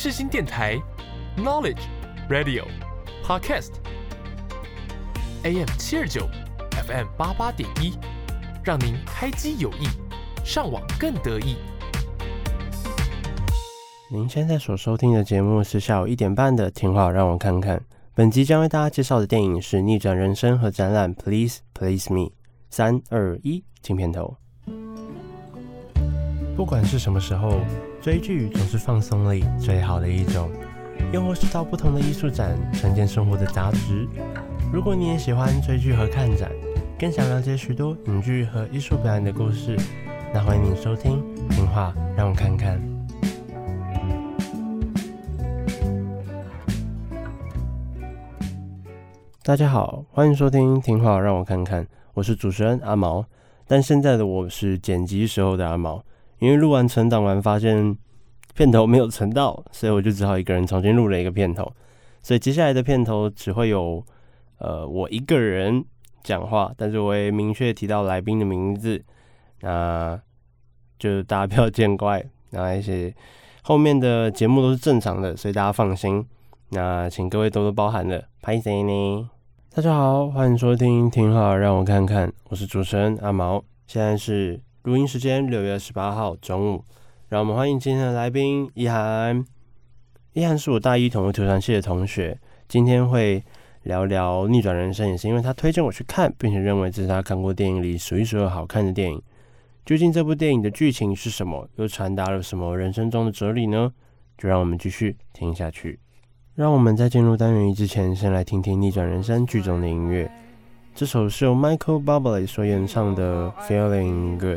世新电台，Knowledge Radio Podcast，AM 七二九，FM 八八点一，让您开机有益，上网更得意。您现在所收听的节目是下午一点半的《听话让我看看》，本集将为大家介绍的电影是《逆转人生》和展览《Please Please Me》。三二一，进片头。不管是什么时候，追剧总是放松里最好的一种，又或是到不同的艺术展，沉淀生活的杂质。如果你也喜欢追剧和看展，更想了解许多影剧和艺术表演的故事，那欢迎你收听《听话让我看看》。大家好，欢迎收听《听话让我看看》，我是主持人阿毛，但现在的我是剪辑时候的阿毛。因为录完存档完，发现片头没有存到，所以我就只好一个人重新录了一个片头。所以接下来的片头只会有呃我一个人讲话，但是我也明确提到来宾的名字，那就大家不要见怪。那一些后面的节目都是正常的，所以大家放心。那请各位多多包涵了，拍谢呢？大家好，欢迎收听，听好让我看看，我是主持人阿毛，现在是。录音时间六月十八号中午，让我们欢迎今天的来宾一涵。一涵是我大一同个图传系的同学，今天会聊聊《逆转人生》，也是因为他推荐我去看，并且认为这是他看过电影里数一数二好看的电影。究竟这部电影的剧情是什么？又传达了什么人生中的哲理呢？就让我们继续听下去。让我们在进入单元一之前，先来听听《逆转人生》剧中的音乐。这首是由 Michael Bublé 所演唱的《Feeling Good》。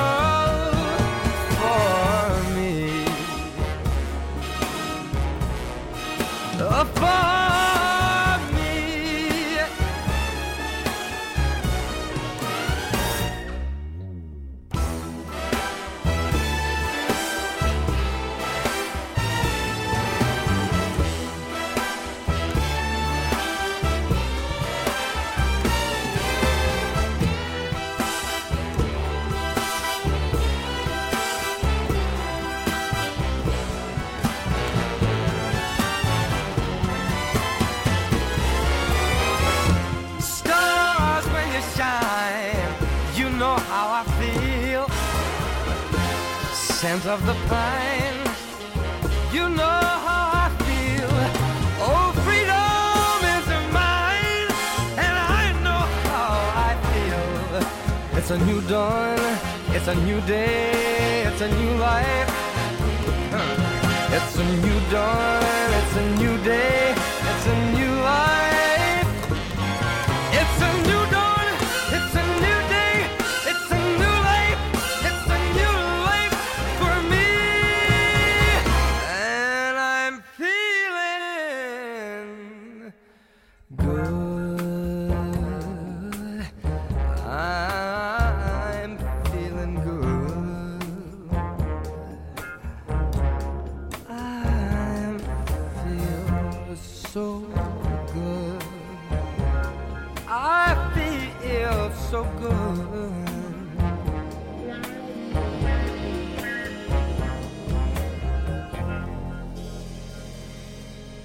It's a new dawn, it's a new day, it's a new life. It's a new dawn, it's a new day, it's a new life.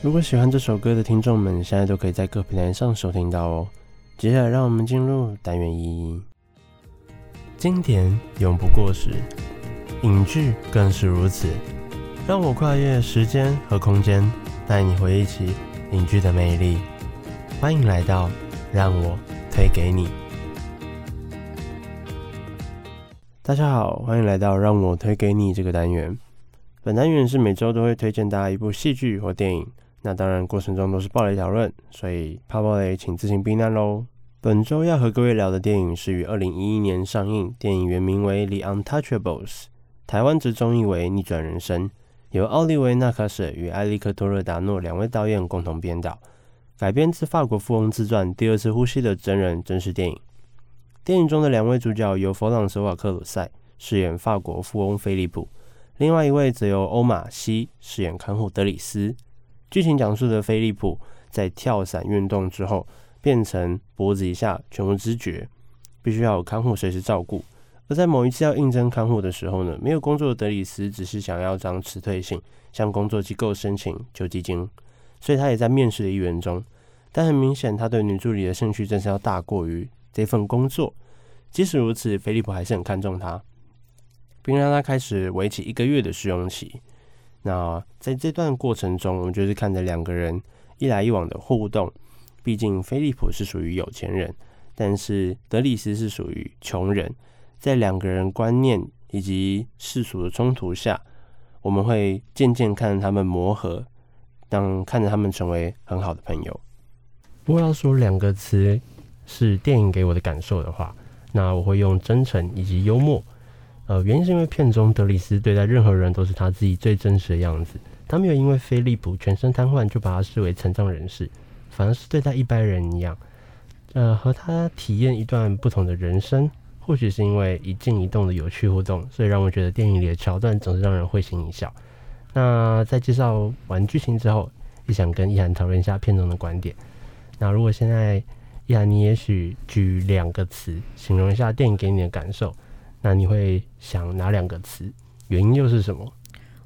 如果喜欢这首歌的听众们，现在都可以在各平台上收听到哦。接下来，让我们进入单元一，经典永不过时，影剧更是如此。让我跨越时间和空间，带你回忆起影剧的魅力。欢迎来到让我推给你。大家好，欢迎来到让我推给你这个单元。本单元是每周都会推荐大家一部戏剧或电影。那当然，过程中都是爆雷讨论，所以怕爆雷，请自行避难喽。本周要和各位聊的电影是于二零一一年上映，电影原名为《The Untouchables》，台湾之中译为《逆转人生》，由奥利维·纳卡舍与埃利克·托勒达诺两位导演共同编导，改编自法国富翁自传《第二次呼吸》的真人真实电影。电影中的两位主角由弗朗索瓦·克鲁塞饰演法国富翁菲利普，另外一位则由欧玛西饰演看护德里斯。剧情讲述的菲利普在跳伞运动之后，变成脖子以下全无知觉，必须要有看护随时照顾。而在某一次要应征看护的时候呢，没有工作的德里斯只是想要张辞退信，向工作机构申请救济金，所以他也在面试的一员中。但很明显，他对女助理的兴趣正是要大过于这份工作。即使如此，菲利普还是很看重他，并让他开始为期一个月的试用期。那在这段过程中，我们就是看着两个人一来一往的互动。毕竟菲利普是属于有钱人，但是德里斯是属于穷人。在两个人观念以及世俗的冲突下，我们会渐渐看着他们磨合，当看着他们成为很好的朋友。不过要说两个词是电影给我的感受的话，那我会用真诚以及幽默。呃，原因是因为片中德里斯对待任何人都是他自己最真实的样子，他没有因为菲利普全身瘫痪就把他视为残障人士，反而是对待一般人一样，呃，和他体验一段不同的人生。或许是因为一静一动的有趣互动，所以让我觉得电影里的桥段总是让人会心一笑。那在介绍完剧情之后，也想跟易涵讨论一下片中的观点。那如果现在易涵，你也许举两个词形容一下电影给你的感受。那你会想哪两个词？原因又是什么？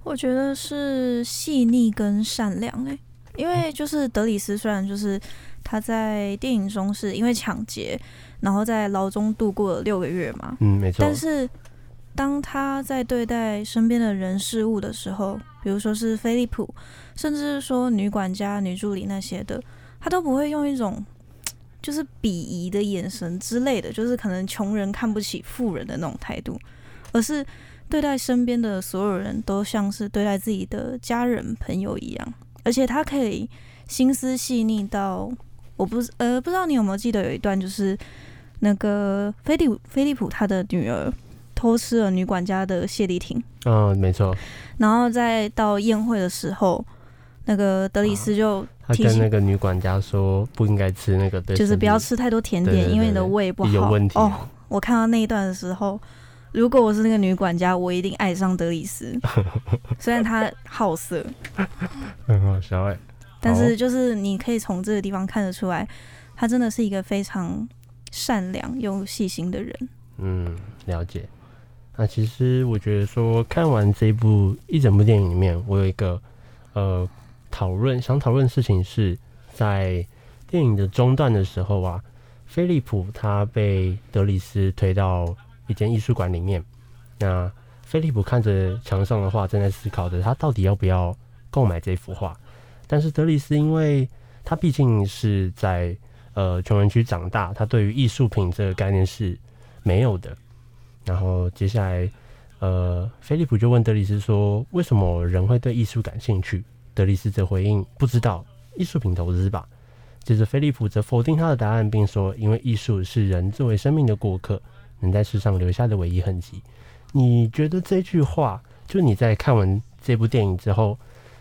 我觉得是细腻跟善良诶、欸，因为就是德里斯虽然就是他在电影中是因为抢劫，然后在牢中度过了六个月嘛，嗯，没错。但是当他在对待身边的人事物的时候，比如说是菲利普，甚至是说女管家、女助理那些的，他都不会用一种。就是鄙夷的眼神之类的，就是可能穷人看不起富人的那种态度，而是对待身边的所有人都像是对待自己的家人朋友一样，而且他可以心思细腻到，我不呃不知道你有没有记得有一段，就是那个菲利菲利普他的女儿偷吃了女管家的谢丽婷，嗯，没错，然后再到宴会的时候。那个德里斯就他跟那个女管家说不应该吃那个，就是不要吃太多甜点，对对对对，因为你的胃不好。有问题哦！我看到那一段的时候，如果我是那个女管家，我一定爱上德里斯。虽然他好色，很好笑哎，但是就是你可以从这个地方看得出来，他真的是一个非常善良又细心的人。嗯，了解。那其实我觉得说看完这一部一整部电影里面，我有一个呃。讨论想讨论的事情是在电影的中段的时候啊，菲利普他被德里斯推到一间艺术馆里面。那菲利普看着墙上的画，正在思考着他到底要不要购买这幅画。但是德里斯因为他毕竟是在呃穷人区长大，他对于艺术品这个概念是没有的。然后接下来呃，菲利普就问德里斯说：“为什么人会对艺术感兴趣？”德里斯则回应：“不知道，艺术品投资吧。”接着，菲利普则否定他的答案，并说：“因为艺术是人作为生命的过客，能在世上留下的唯一痕迹。”你觉得这句话，就你在看完这部电影之后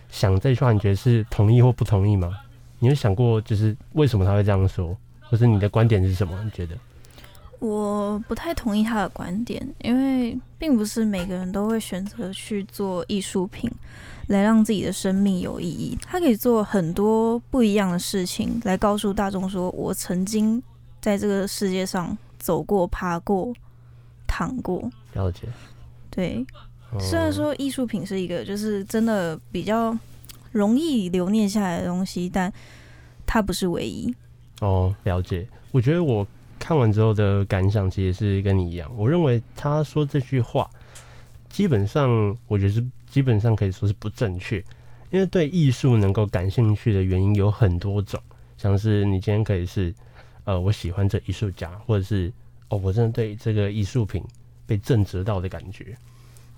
想这句话，你觉得是同意或不同意吗？你有想过，就是为什么他会这样说，或是你的观点是什么？你觉得？我不太同意他的观点，因为并不是每个人都会选择去做艺术品。来让自己的生命有意义，他可以做很多不一样的事情，来告诉大众说：“我曾经在这个世界上走过、爬过、躺过。了解。对，虽然说艺术品是一个就是真的比较容易留念下来的东西，但它不是唯一。哦，了解。我觉得我看完之后的感想其实是跟你一样。我认为他说这句话，基本上我觉得是基本上可以说是不正确，因为对艺术能够感兴趣的原因有很多种，像是你今天可以是呃我喜欢这艺术家，或者是哦我真的对这个艺术品被震折到的感觉。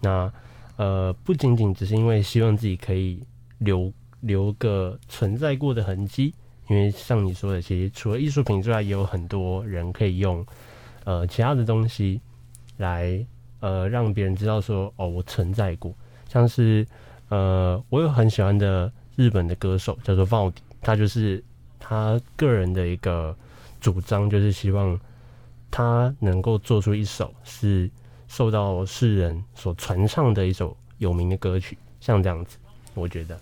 那呃不仅仅只是因为希望自己可以留留个存在过的痕迹。因为像你说的，其实除了艺术品之外，也有很多人可以用呃其他的东西来呃让别人知道说哦，我存在过。像是呃我有很喜欢的日本的歌手叫做茂迪他就是他个人的一个主张，就是希望他能够做出一首是受到世人所传唱的一首有名的歌曲，像这样子，我觉得。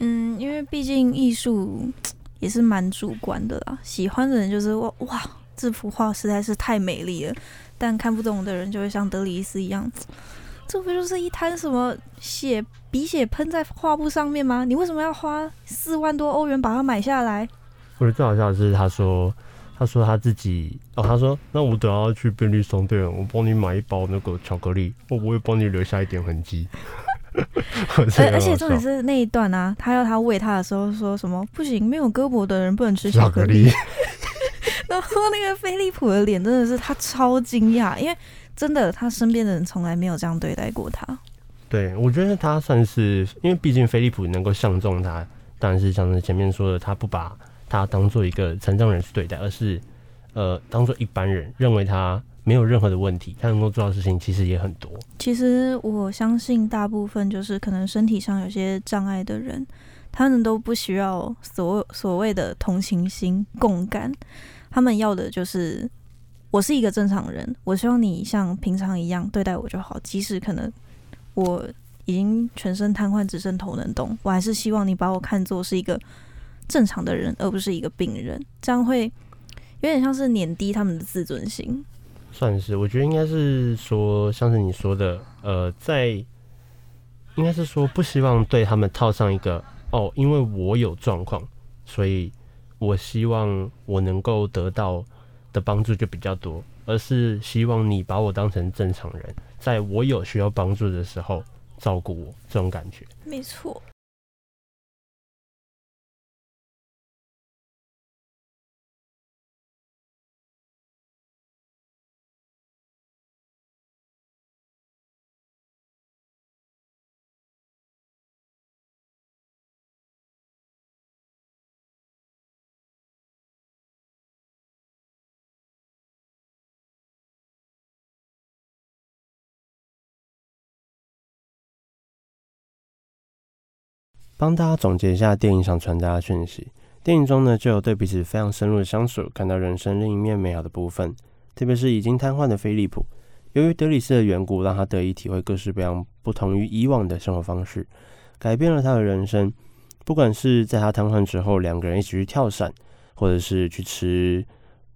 嗯，因为毕竟艺术也是蛮主观的啦。喜欢的人就是哇哇，这幅画实在是太美丽了。但看不懂的人就会像德里斯一样，这不就是一滩什么血鼻血喷在画布上面吗？你为什么要花四万多欧元把它买下来？我觉得最好笑的是，他说他说他自己哦，他说那我等下去便利商店，我帮你买一包那个巧克力，我不会帮你留下一点痕迹。而而且重点是那一段啊，他要他喂他的时候说什么不行，没有胳膊的人不能吃巧克力。然后那个菲利普的脸真的是他超惊讶，因为真的他身边的人从来没有这样对待过他。对，我觉得他算是，因为毕竟菲利普能够相中他，当然是像是前面说的，他不把他当做一个残障人去对待，而是呃当做一般人，认为他。没有任何的问题，他能够做到的事情其实也很多。其实我相信，大部分就是可能身体上有些障碍的人，他们都不需要所所谓的同情心、共感，他们要的就是我是一个正常人，我希望你像平常一样对待我就好。即使可能我已经全身瘫痪，只剩头能动，我还是希望你把我看作是一个正常的人，而不是一个病人。这样会有点像是碾低他们的自尊心。算是，我觉得应该是说，像是你说的，呃，在应该是说不希望对他们套上一个哦，因为我有状况，所以我希望我能够得到的帮助就比较多，而是希望你把我当成正常人，在我有需要帮助的时候照顾我，这种感觉。没错。帮大家总结一下电影想传达的讯息。电影中呢，就有对彼此非常深入的相处，看到人生另一面美好的部分。特别是已经瘫痪的菲利普，由于德里斯的缘故，让他得以体会各式各样不同于以往的生活方式，改变了他的人生。不管是在他瘫痪之后，两个人一起去跳伞，或者是去吃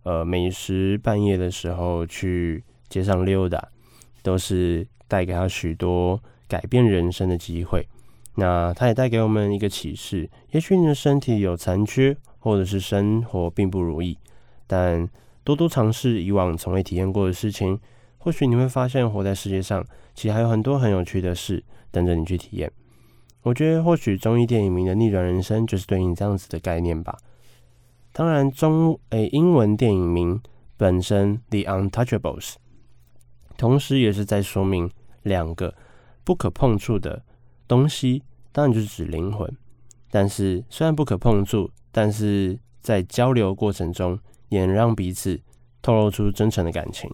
呃美食，半夜的时候去街上溜达，都是带给他许多改变人生的机会。那它也带给我们一个启示：也许你的身体有残缺，或者是生活并不如意，但多多尝试以往从未体验过的事情，或许你会发现，活在世界上其实还有很多很有趣的事等着你去体验。我觉得，或许中医电影名的《逆转人生》就是对应这样子的概念吧。当然，中诶、英文电影名本身《The Untouchables》，同时也是在说明两个不可碰触的。东西当然就是指灵魂，但是虽然不可碰触，但是在交流过程中也能让彼此透露出真诚的感情。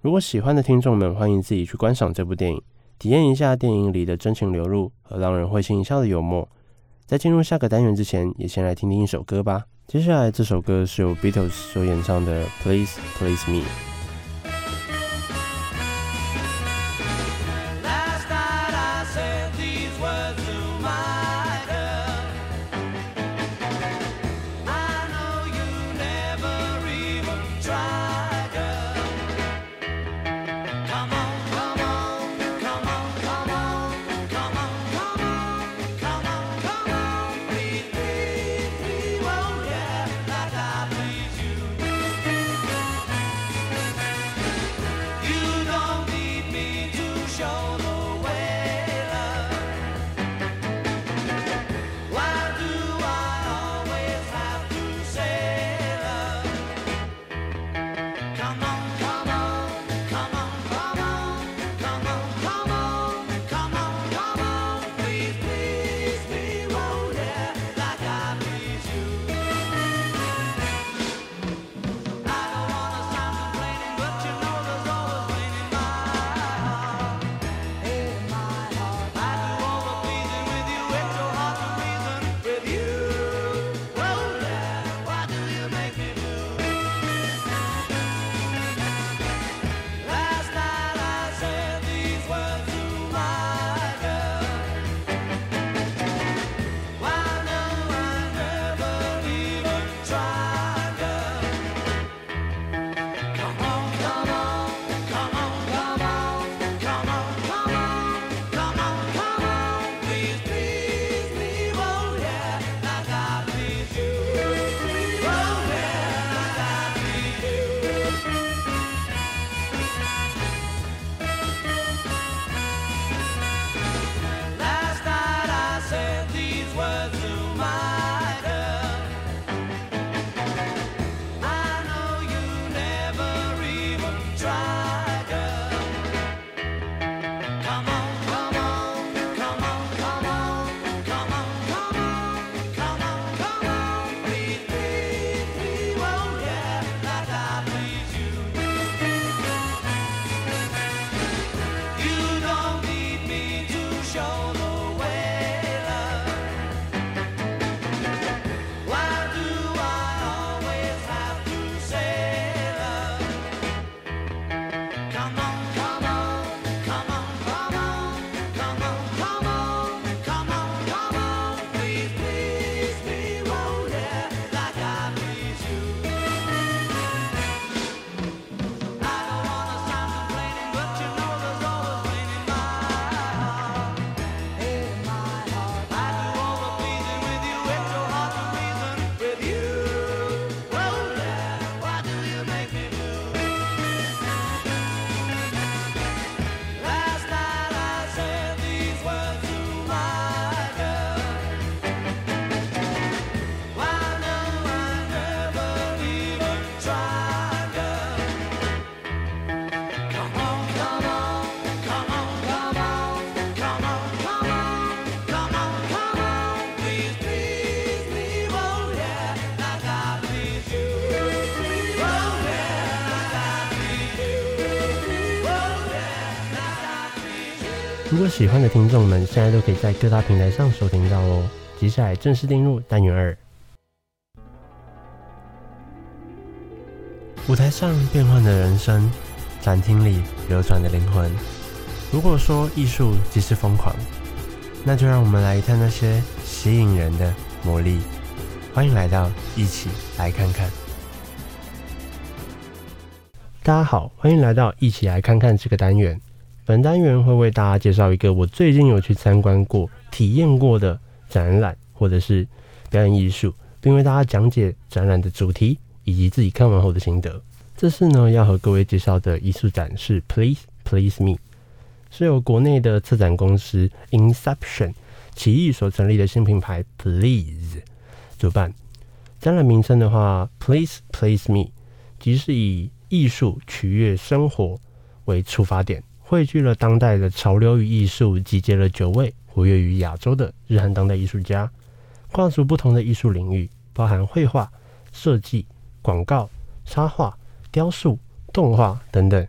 如果喜欢的听众们，欢迎自己去观赏这部电影，体验一下电影里的真情流露和让人会心一笑的幽默。在进入下个单元之前，也先来听听一首歌吧。接下来这首歌是由 Beatles 所演唱的《Please Please Me》。如果喜欢的听众们，现在都可以在各大平台上收听到哦。接下来正式进入单元二，舞台上变换的人生，展厅里流转的灵魂。如果说艺术即是疯狂，那就让我们来一探那些吸引人的魔力。欢迎来到一起来看看。大家好，欢迎来到一起来看看这个单元。本单元会为大家介绍一个我最近有去参观过、体验过的展览或者是表演艺术，并为大家讲解展览的主题以及自己看完后的心得。这次呢，要和各位介绍的艺术展是 Please Please Me，是由国内的策展公司 Inception 奇艺所成立的新品牌 Please 主办。展览名称的话，Please Please Me，即是以艺术取悦生活为出发点。汇聚了当代的潮流与艺术，集结了九位活跃于亚洲的日韩当代艺术家，跨足不同的艺术领域，包含绘画、设计、广告、插画、雕塑、动画等等，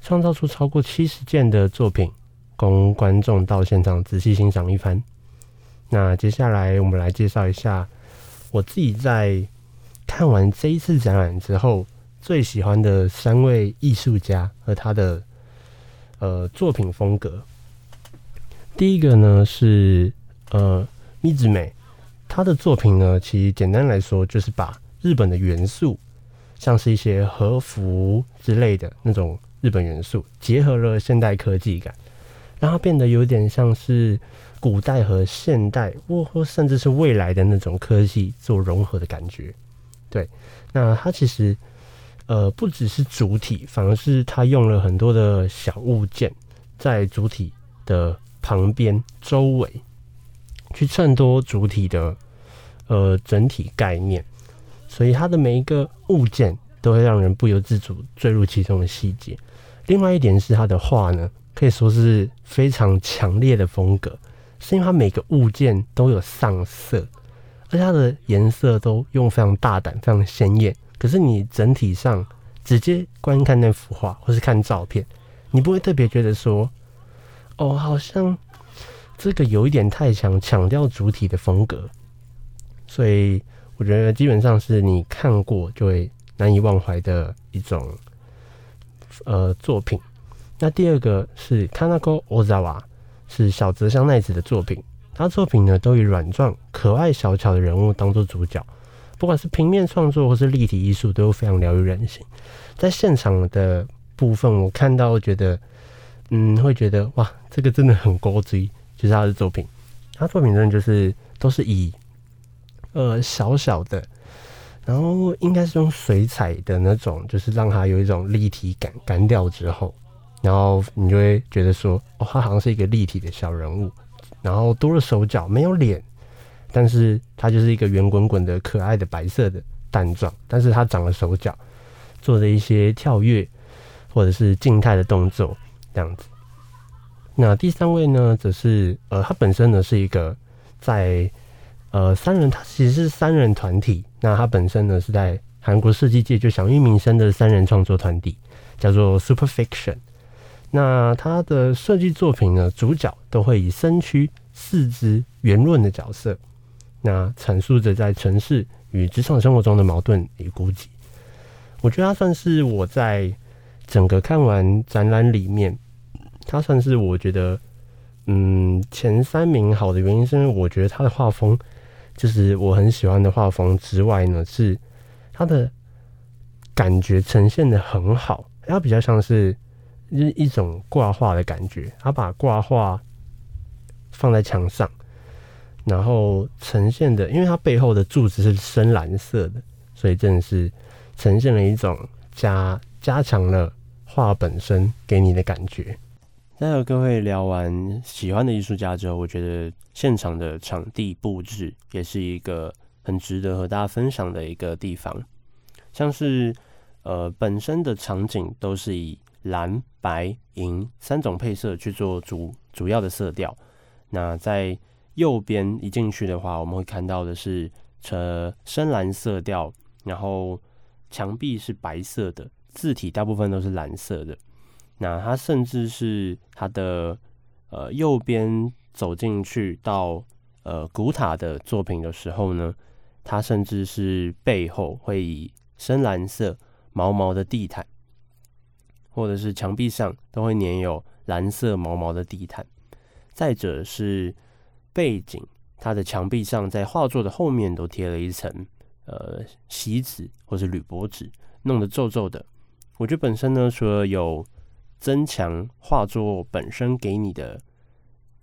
创造出超过七十件的作品，供观众到现场仔细欣赏一番。那接下来我们来介绍一下我自己在看完这一次展览之后最喜欢的三位艺术家和他的。呃，作品风格，第一个呢是呃米子美，他的作品呢，其实简单来说就是把日本的元素，像是一些和服之类的那种日本元素，结合了现代科技感，让它变得有点像是古代和现代，或或甚至是未来的那种科技做融合的感觉。对，那它其实。呃，不只是主体，反而是他用了很多的小物件在主体的旁边、周围，去衬托主体的呃整体概念，所以他的每一个物件都会让人不由自主坠入其中的细节。另外一点是他的画呢，可以说是非常强烈的风格，是因为他每个物件都有上色，而且它的颜色都用非常大胆、非常鲜艳。可是你整体上直接观看那幅画或是看照片，你不会特别觉得说，哦，好像这个有一点太强，强调主体的风格。所以我觉得基本上是你看过就会难以忘怀的一种呃作品。那第二个是 Kanako Ozawa，是小泽香奈子的作品。他作品呢都以软状、可爱、小巧的人物当做主角，不管是平面创作或是立体艺术，都非常疗愈人心。在现场的部分，我看到觉得，嗯，会觉得哇，这个真的很高级，就是他的作品。他作品真的就是都是以呃小小的，然后应该是用水彩的那种，就是让它有一种立体感，干掉之后。然后你就会觉得说，哦，他好像是一个立体的小人物，然后多了手脚，没有脸，但是他就是一个圆滚滚的可爱的白色的蛋状，但是他长了手脚，做的一些跳跃或者是静态的动作这样子。那第三位呢，则是呃，他本身呢是一个在呃三人，他其实是三人团体，那他本身呢是在韩国设计界就享誉名声的三人创作团体，叫做 Super Fiction。那他的设计作品呢，主角都会以身躯、四肢、圆润的角色，那阐述着在城市与职场生活中的矛盾与孤寂。我觉得他算是我在整个看完展览里面，他算是我觉得嗯前三名好的原因，是因为我觉得他的画风就是我很喜欢的画风之外呢，是他的感觉呈现的很好，他比较像是。就是一种挂画的感觉，他把挂画放在墙上，然后呈现的，因为它背后的柱子是深蓝色的，所以真的是呈现了一种加加强了画本身给你的感觉。在和各位聊完喜欢的艺术家之后，我觉得现场的场地布置也是一个很值得和大家分享的一个地方，像是呃本身的场景都是以。蓝、白、银三种配色去做主主要的色调。那在右边一进去的话，我们会看到的是呃深蓝色调，然后墙壁是白色的，字体大部分都是蓝色的。那它甚至是它的呃右边走进去到呃古塔的作品的时候呢，它甚至是背后会以深蓝色毛毛的地毯。或者是墙壁上都会粘有蓝色毛毛的地毯，再者是背景，它的墙壁上在画作的后面都贴了一层呃锡纸或是铝箔纸，弄得皱皱的。我觉得本身呢，除了有增强画作本身给你的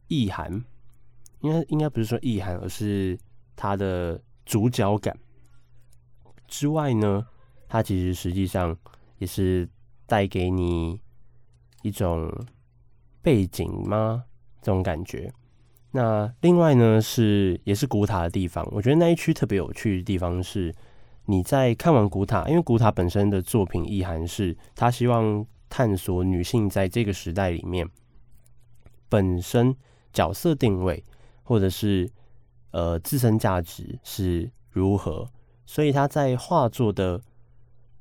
意涵，应该应该不是说意涵，而是它的主角感之外呢，它其实实际上也是。带给你一种背景吗？这种感觉。那另外呢，是也是古塔的地方。我觉得那一区特别有趣的地方是，你在看完古塔，因为古塔本身的作品意涵是，他希望探索女性在这个时代里面本身角色定位，或者是呃自身价值是如何。所以他在画作的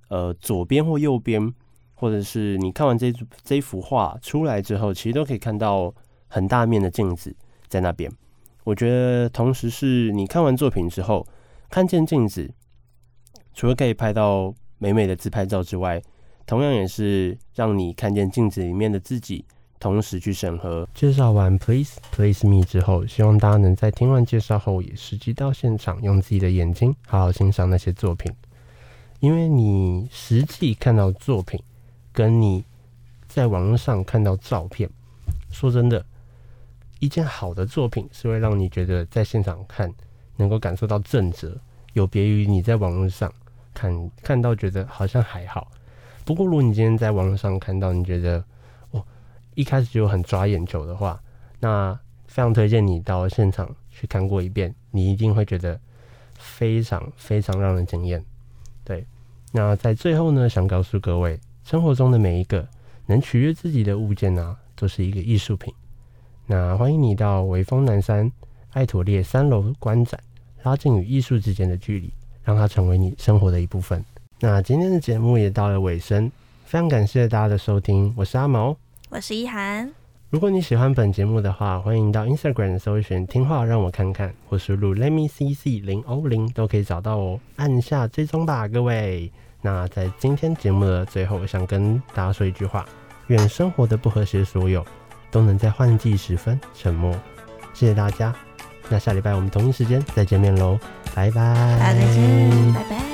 呃左边或右边。或者是你看完这这幅画出来之后，其实都可以看到很大面的镜子在那边。我觉得，同时是你看完作品之后，看见镜子，除了可以拍到美美的自拍照之外，同样也是让你看见镜子里面的自己，同时去审核。介绍完 Please Please Me 之后，希望大家能在听完介绍后，也实际到现场，用自己的眼睛好好欣赏那些作品，因为你实际看到作品。跟你在网络上看到照片，说真的，一件好的作品是会让你觉得在现场看能够感受到震慑，有别于你在网络上看看到觉得好像还好。不过如果你今天在网络上看到，你觉得哦，一开始就很抓眼球的话，那非常推荐你到现场去看过一遍，你一定会觉得非常非常让人惊艳。对，那在最后呢，想告诉各位，生活中的每一个能取悦自己的物件呢、啊，都是一个艺术品。那欢迎你到微风南山爱妥列三楼观展，拉近与艺术之间的距离，让它成为你生活的一部分。那今天的节目也到了尾声，非常感谢大家的收听，我是阿毛。我是一涵。如果你喜欢本节目的话，欢迎到 Instagram 搜寻“听话让我看看”或输入 “Let me see see 零 O 零”都可以找到哦。按下追踪吧，各位。那在今天节目的最后，我想跟大家说一句话：愿生活的不和谐所有都能在换季时分沉默。谢谢大家。那下礼拜我们同一时间再见面喽，拜拜。大家再见，拜拜。